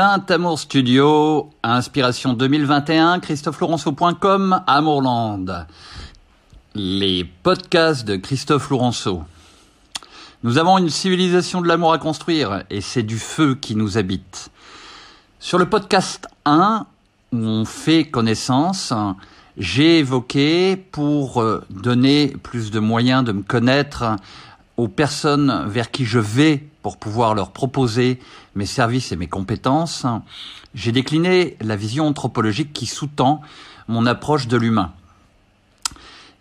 Saint-Amour Studio, Inspiration 2021, christophe-laurenceau.com, Amourland. Les podcasts de Christophe Laurenceau. Nous avons une civilisation de l'amour à construire et c'est du feu qui nous habite. Sur le podcast 1, où on fait connaissance, j'ai évoqué pour euh, donner plus de moyens de me connaître aux personnes vers qui je vais pour pouvoir leur proposer mes services et mes compétences, j'ai décliné la vision anthropologique qui sous-tend mon approche de l'humain.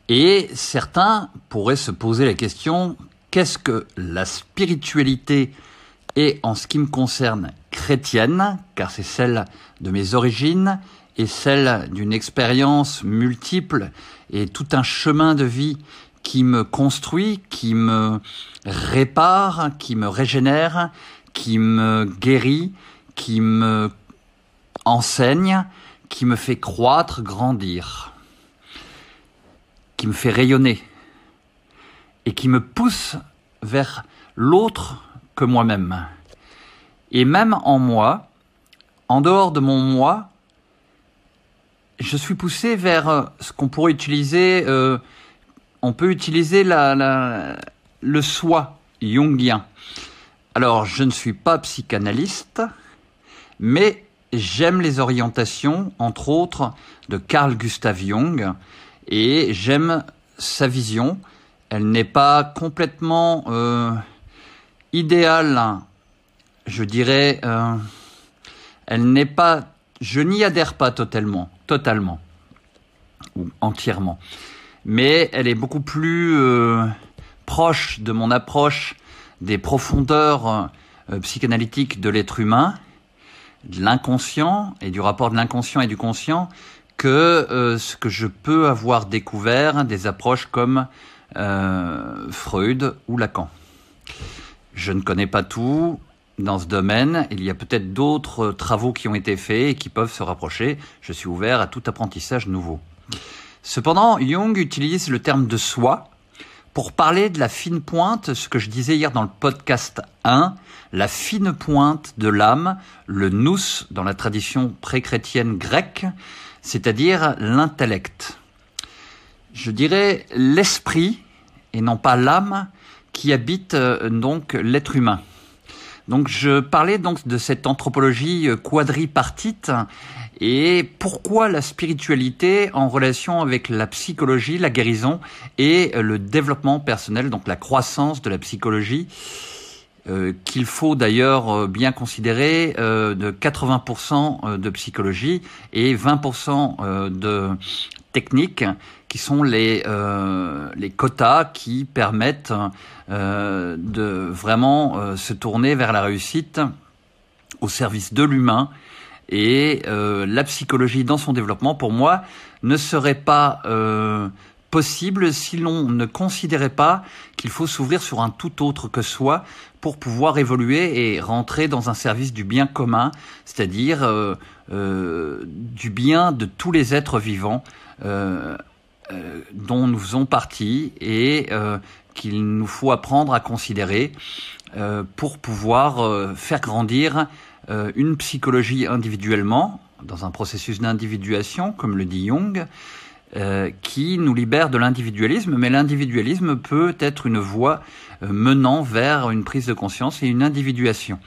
Et certains pourraient se poser la question, qu'est-ce que la spiritualité est en ce qui me concerne chrétienne, car c'est celle de mes origines et celle d'une expérience multiple et tout un chemin de vie qui me construit, qui me répare, qui me régénère, qui me guérit, qui me enseigne, qui me fait croître, grandir, qui me fait rayonner et qui me pousse vers l'autre que moi-même. Et même en moi, en dehors de mon moi, je suis poussé vers ce qu'on pourrait utiliser euh, on peut utiliser le soi jungien. Alors, je ne suis pas psychanalyste, mais j'aime les orientations, entre autres, de Carl Gustav Jung, et j'aime sa vision. Elle n'est pas complètement euh, idéale, je dirais. Euh, elle n'est pas. Je n'y adhère pas totalement, totalement ou entièrement mais elle est beaucoup plus euh, proche de mon approche des profondeurs euh, psychanalytiques de l'être humain, de l'inconscient et du rapport de l'inconscient et du conscient que euh, ce que je peux avoir découvert des approches comme Freud ou Lacan. Je ne connais pas tout dans ce domaine. Il y a peut-être d'autres travaux qui ont été faits et qui peuvent se rapprocher. Je suis ouvert à tout apprentissage nouveau. Cependant, Jung utilise le terme de soi pour parler de la fine pointe, ce que je disais hier dans le podcast 1, la fine pointe de l'âme, le nous dans la tradition pré-chrétienne grecque, c'est-à-dire l'intellect. Je dirais l'esprit, et non pas l'âme, qui habite euh, donc l'être humain. Donc je parlais donc de cette anthropologie euh, quadripartite et pourquoi la spiritualité en relation avec la psychologie, la guérison et le développement personnel, donc la croissance de la psychologie, euh, qu'il faut d'ailleurs euh, bien considérer euh, de 80% de psychologie et 20% de technique, qui sont les, les quotas qui permettent de vraiment se tourner vers la réussite au service de l'humain et euh, la psychologie dans son développement, pour moi, ne serait pas euh, possible si l'on ne considérait pas qu'il faut s'ouvrir sur un tout autre que soi pour pouvoir évoluer et rentrer dans un service du bien commun, c'est-à-dire euh, euh du bien de tous les êtres vivants euh, dont nous faisons partie et qu'il nous faut apprendre à considérer pour pouvoir faire grandir euh, une psychologie individuellement, dans un processus d'individuation, comme le dit Jung, euh, qui nous libère de l'individualisme, mais l'individualisme peut être une voie euh, menant vers une prise de conscience et une individuation.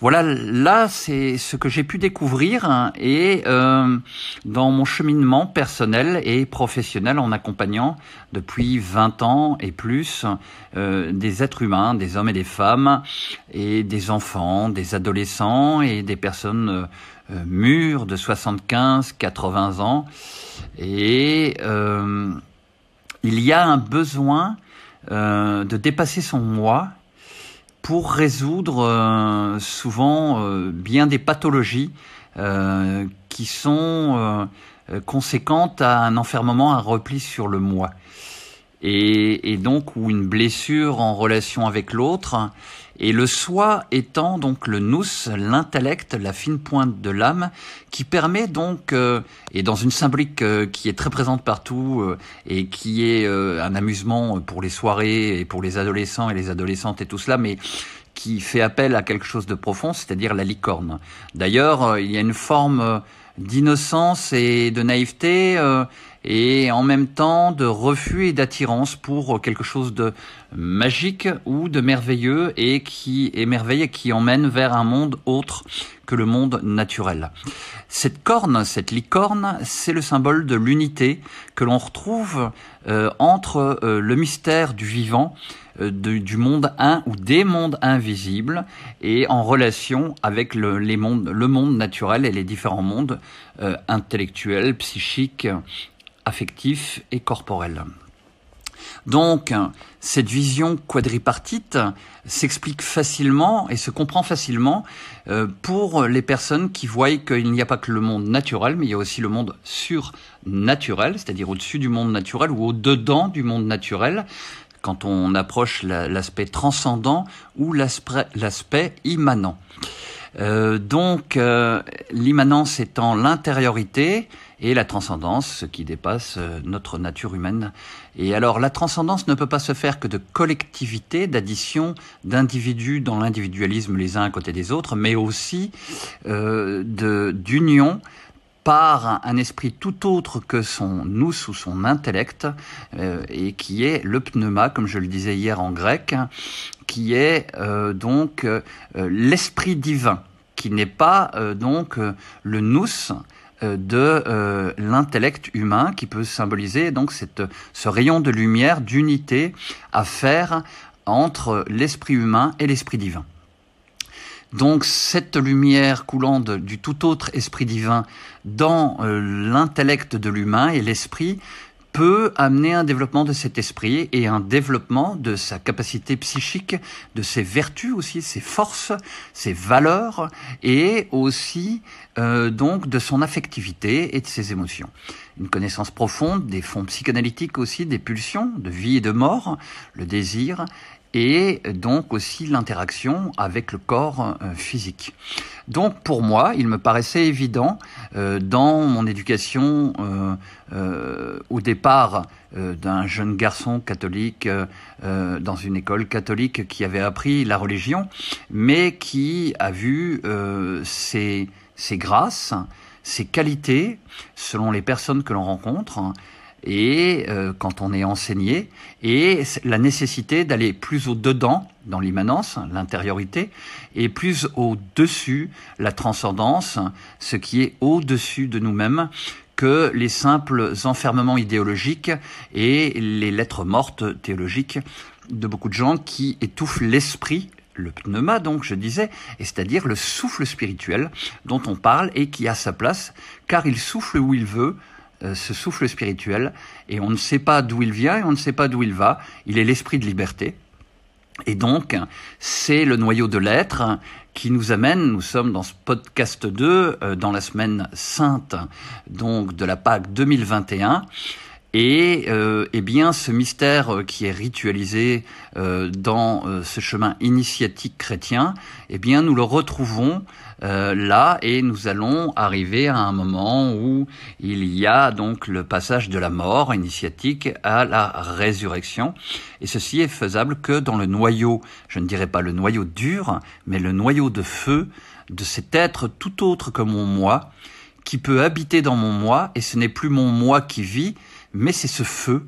Voilà, là, c'est ce que j'ai pu découvrir hein, et euh, dans mon cheminement personnel et professionnel en accompagnant depuis 20 ans et plus euh, des êtres humains, des hommes et des femmes, et des enfants, des adolescents et des personnes euh, mûres de 75, 80 ans. Et il y a un besoin de dépasser son moi pour résoudre euh, souvent euh, bien des pathologies euh, qui sont conséquentes à un enfermement, un repli sur le moi. Et, et donc, ou une blessure en relation avec l'autre, et le soi étant donc le nous, l'intellect, la fine pointe de l'âme, qui permet donc, euh, et dans une symbolique euh, qui est très présente partout euh, et qui est un amusement pour les soirées et pour les adolescents et les adolescentes et tout cela, mais qui fait appel à quelque chose de profond, c'est-à-dire la licorne. D'ailleurs, il y a une forme d'innocence et de naïveté et en même temps de refus et d'attirance pour quelque chose de magique ou de merveilleux et qui émerveille et qui emmène vers un monde autre que le monde naturel. Cette corne, cette licorne, c'est le symbole de l'unité que l'on retrouve euh, entre euh, le mystère du vivant, euh, du monde un ou des mondes invisibles et en relation avec le, les le monde naturel et les différents mondes intellectuels, psychiques affectif et corporel. Donc, cette vision quadripartite s'explique facilement et se comprend facilement euh, pour les personnes qui voient qu'il n'y a pas que le monde naturel, mais il y a aussi le monde surnaturel, c'est-à-dire au-dessus du monde naturel ou au-dedans du monde naturel, quand on approche l'aspect transcendant ou l'aspect immanent. Euh, donc, euh, l'immanence étant l'intériorité, et la transcendance, ce qui dépasse euh, notre nature humaine. Et alors la transcendance ne peut pas se faire que de collectivité, d'addition d'individus dans l'individualisme les uns à côté des autres, mais aussi euh, d'union par un esprit tout autre que son nous ou son intellect, euh, et qui est le pneuma, comme je le disais hier en grec, qui est donc l'esprit divin, qui n'est pas donc le nous, de euh, l'intellect humain qui peut symboliser donc ce rayon de lumière, d'unité à faire entre l'esprit humain et l'esprit divin. Donc cette lumière coulant du tout autre esprit divin dans euh, l'intellect de l'humain et l'esprit peut amener un développement de cet esprit et un développement de sa capacité psychique, de ses vertus aussi, ses forces, ses valeurs et aussi euh, donc de son affectivité et de ses émotions. Une connaissance profonde des fonds psychanalytiques aussi, des pulsions de vie et de mort, le désir et donc aussi l'interaction avec le corps euh, physique. Donc pour moi, il me paraissait évident euh, dans mon éducation euh, au départ d'un jeune garçon catholique dans une école catholique qui avait appris la religion, mais qui a vu ses, ses grâces, ses qualités, selon les personnes que l'on rencontre, et euh, quand on est enseigné, et la nécessité d'aller plus au-dedans, dans l'immanence, l'intériorité, et plus au-dessus, la transcendance, ce qui est au-dessus de nous-mêmes, que les simples enfermements idéologiques et les lettres mortes théologiques de beaucoup de gens qui étouffent l'esprit le pneuma, donc je disais, c'est-à-dire le souffle spirituel dont on parle et qui a sa place, car il souffle où il veut, ce souffle spirituel, et on ne sait pas d'où il vient et on ne sait pas d'où il va. Il est l'esprit de liberté. Et donc, c'est le noyau de l'être qui nous amène, nous sommes dans ce podcast 2, euh, dans la semaine sainte, donc de la Pâque 2021, et euh, eh bien, ce mystère qui est ritualisé euh, dans euh, ce chemin initiatique chrétien, eh bien, nous le retrouvons euh, là et nous allons arriver à un moment où il y a donc le passage de la mort initiatique à la résurrection. Et ceci est faisable que dans le noyau, je ne dirais pas le noyau dur, mais le noyau de feu de cet être tout autre que mon moi, qui peut habiter dans mon moi, et ce n'est plus mon moi qui vit, mais c'est ce feu,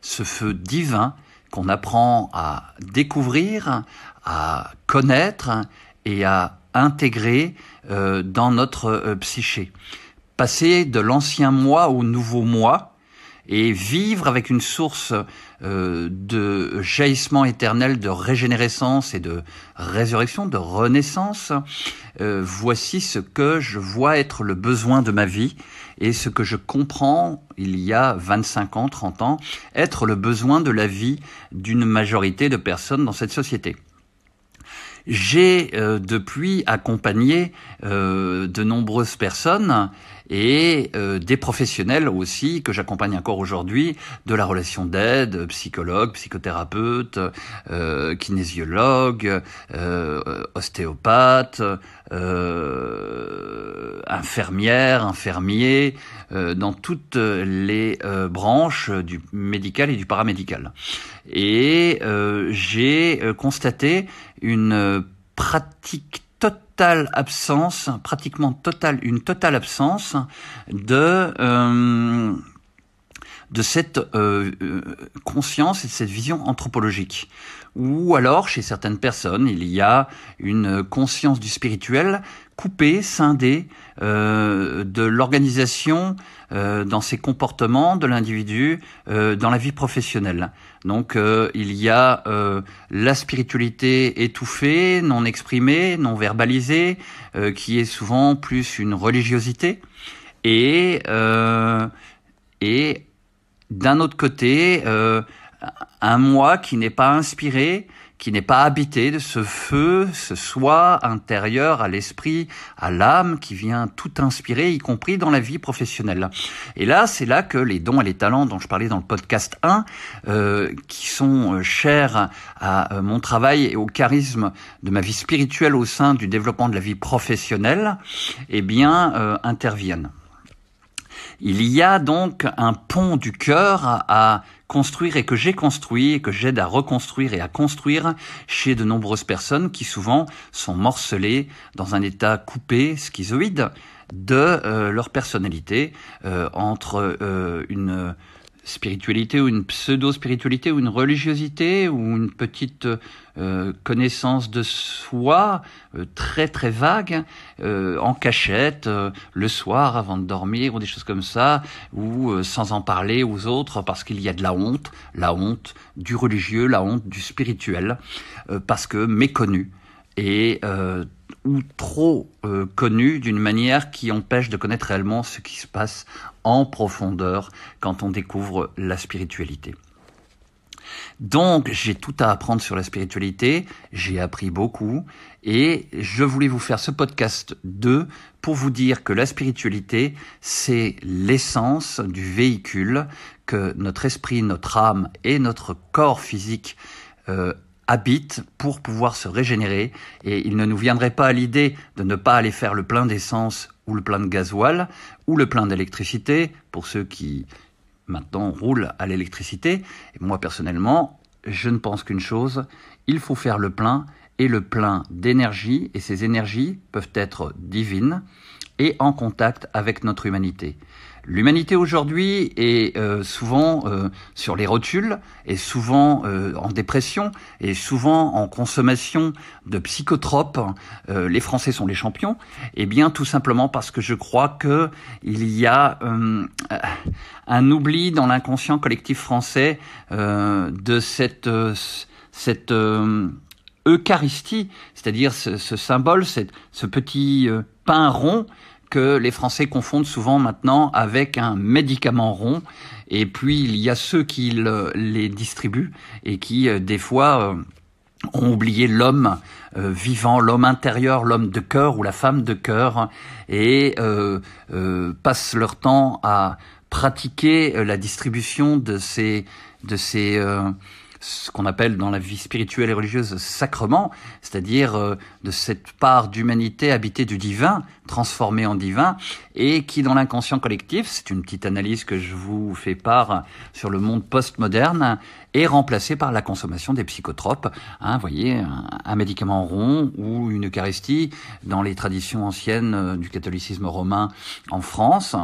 ce feu divin qu'on apprend à découvrir, à connaître et à intégrer euh, dans notre euh, psyché. Passer de l'ancien moi au nouveau moi et vivre avec une source euh, de jaillissement éternel, de régénérescence et de résurrection, de renaissance, voici ce que je vois être le besoin de ma vie et ce que je comprends il y a 25 ans, 30 ans, être le besoin de la vie d'une majorité de personnes dans cette société. J'ai euh, depuis accompagné euh, de nombreuses personnes et euh, des professionnels aussi que j'accompagne encore aujourd'hui de la relation d'aide, psychologue, psychothérapeute, euh, kinésiologue, euh, ostéopathe, infirmière, infirmier, dans toutes les branches du médical et du paramédical. Et j'ai constaté une pratique totale absence, pratiquement totale, une totale absence de euh, de cette euh, euh, conscience et de cette vision anthropologique. Ou alors, chez certaines personnes, il y a une conscience du spirituel coupée, scindée euh, de l'organisation dans ses comportements de l'individu dans la vie professionnelle. Donc il y a la spiritualité étouffée, non exprimée, non verbalisée, qui est souvent plus une religiosité, et et d'un autre côté, euh, un moi qui n'est pas inspiré, qui n'est pas habité de ce feu, ce soi intérieur à l'esprit, à l'âme, qui vient tout inspirer, y compris dans la vie professionnelle. Et là, c'est là que les dons et les talents dont je parlais dans le podcast 1, euh, qui sont euh, chers à mon travail et au charisme de ma vie spirituelle au sein du développement de la vie professionnelle, eh bien, interviennent. Il y a donc un pont du cœur à construire et que j'ai construit et que j'aide à reconstruire et à construire chez de nombreuses personnes qui souvent sont morcelées dans un état coupé, schizoïde de euh, leur personnalité euh, entre euh, une spiritualité ou une pseudo-spiritualité ou une religiosité ou une petite euh, connaissance de soi euh, très très vague euh, en cachette le soir avant de dormir ou des choses comme ça ou sans en parler aux autres parce qu'il y a de la honte, la honte du religieux, la honte du spirituel parce que méconnu et ou trop euh, connu d'une manière qui empêche de connaître réellement ce qui se passe en profondeur quand on découvre la spiritualité. Donc j'ai tout à apprendre sur la spiritualité, j'ai appris beaucoup et je voulais vous faire ce podcast 2 pour vous dire que la spiritualité, c'est l'essence du véhicule que notre esprit, notre âme et notre corps physique euh, habite pour pouvoir se régénérer et il ne nous viendrait pas à l'idée de ne pas aller faire le plein d'essence ou le plein de gasoil ou le plein d'électricité pour ceux qui maintenant roulent à l'électricité. Moi personnellement, je ne pense qu'une chose, il faut faire le plein et le plein d'énergie et ces énergies peuvent être divines et en contact avec notre humanité. L'humanité aujourd'hui est euh, souvent euh, sur les rotules, est souvent euh, en dépression, est souvent en consommation de psychotropes. les Français sont les champions. Eh bien, tout simplement parce que je crois que il y a un oubli dans l'inconscient collectif français de cette cette Eucharistie, c'est-à-dire ce, ce, symbole, ce petit pain rond que les Français confondent souvent maintenant avec un médicament rond. Et puis il y a ceux qui les distribuent et qui euh, des fois euh, ont oublié l'homme euh, vivant, l'homme intérieur, l'homme de cœur ou la femme de cœur, et passent leur temps à pratiquer la distribution de ces de ces ce qu'on appelle dans la vie spirituelle et religieuse sacrement, c'est-à-dire de cette part d'humanité habitée du divin, transformée en divin, et qui dans l'inconscient collectif, c'est une petite analyse que je vous fais part sur le monde postmoderne, est remplacée par la consommation des psychotropes. Hein, vous voyez, un, médicament rond ou une Eucharistie dans les traditions anciennes euh, du catholicisme romain en France,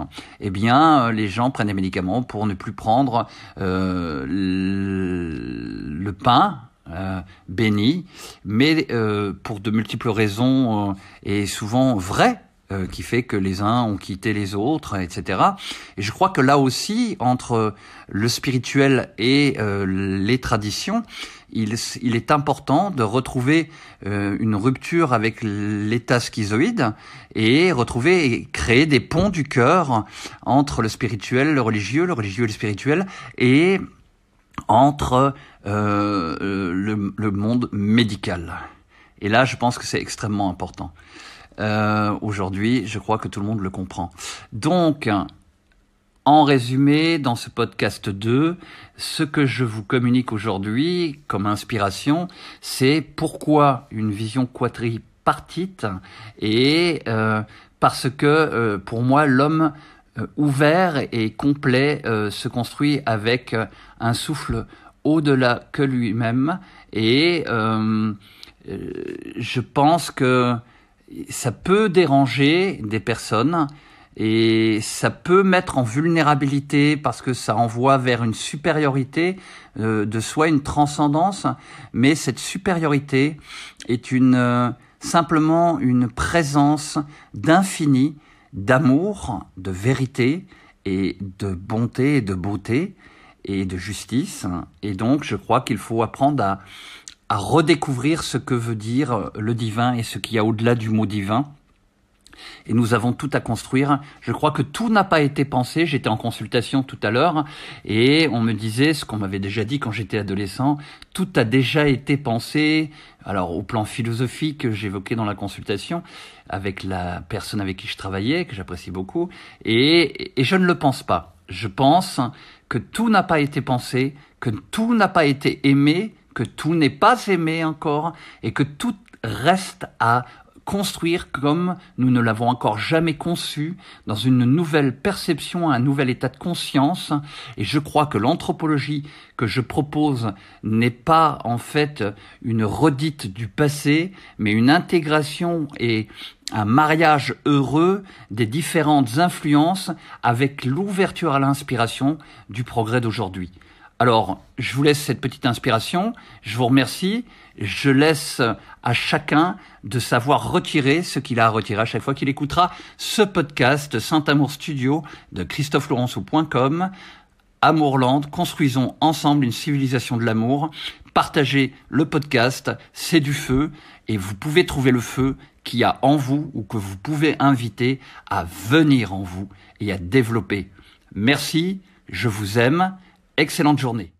eh bien, euh, les gens prennent des médicaments pour ne plus prendre euh, le pain euh, béni, mais euh, pour de multiples raisons euh, et souvent vraies, qui fait que les uns ont quitté les autres, etc. Et je crois que là aussi, entre le spirituel et les traditions, il, il, est important de retrouver une rupture avec l'état schizoïde et retrouver et créer des ponts du cœur entre le spirituel, le religieux, le religieux et le spirituel, et entre euh, le, le, monde médical. Et là, je pense que c'est extrêmement important. Euh, Aujourd'hui, je crois que tout le monde le comprend. Donc, en résumé, dans ce podcast 2, ce que je vous communique aujourd'hui comme inspiration, c'est pourquoi une vision quadripartite et euh, parce que euh, pour moi l'homme euh, ouvert et complet euh, se construit avec un souffle au-delà que lui-même et je pense que ça peut déranger des personnes et ça peut mettre en vulnérabilité parce que ça envoie vers une supériorité euh, de soi, une transcendance, mais cette supériorité est une euh, simplement une présence d'infini, d'amour, de vérité et de bonté et de beauté et de justice. Et donc, je crois qu'il faut apprendre à, à redécouvrir ce que veut dire le divin et ce qu'il y a au-delà du mot divin et nous avons tout à construire. Je crois que tout n'a pas été pensé. J'étais en consultation tout à l'heure et on me disait ce qu'on m'avait déjà dit quand j'étais adolescent. Tout a déjà été pensé. Alors au plan philosophique que j'évoquais dans la consultation avec la personne avec qui je travaillais, que j'apprécie beaucoup, et, et je ne le pense pas. Je pense que tout n'a pas été pensé, que tout n'a pas été aimé, que tout n'est pas aimé encore, et que tout reste à construire comme nous ne l'avons encore jamais conçu, dans une nouvelle perception, un nouvel état de conscience. Et je crois que l'anthropologie que je propose n'est pas en fait une redite du passé, mais une intégration et un mariage heureux des différentes influences avec l'ouverture à l'inspiration du progrès d'aujourd'hui. Alors, je vous laisse cette petite inspiration, je vous remercie, je laisse à chacun de savoir retirer ce qu'il a à retirer à chaque fois qu'il écoutera ce podcast Saint-Amour Studio de christophelaurenceau.com. Amourland, construisons ensemble une civilisation de l'amour. Partagez le podcast, c'est du feu, et vous pouvez trouver le feu qui a en vous ou que vous pouvez inviter à venir en vous et à développer. Merci, je vous aime Excellente journée.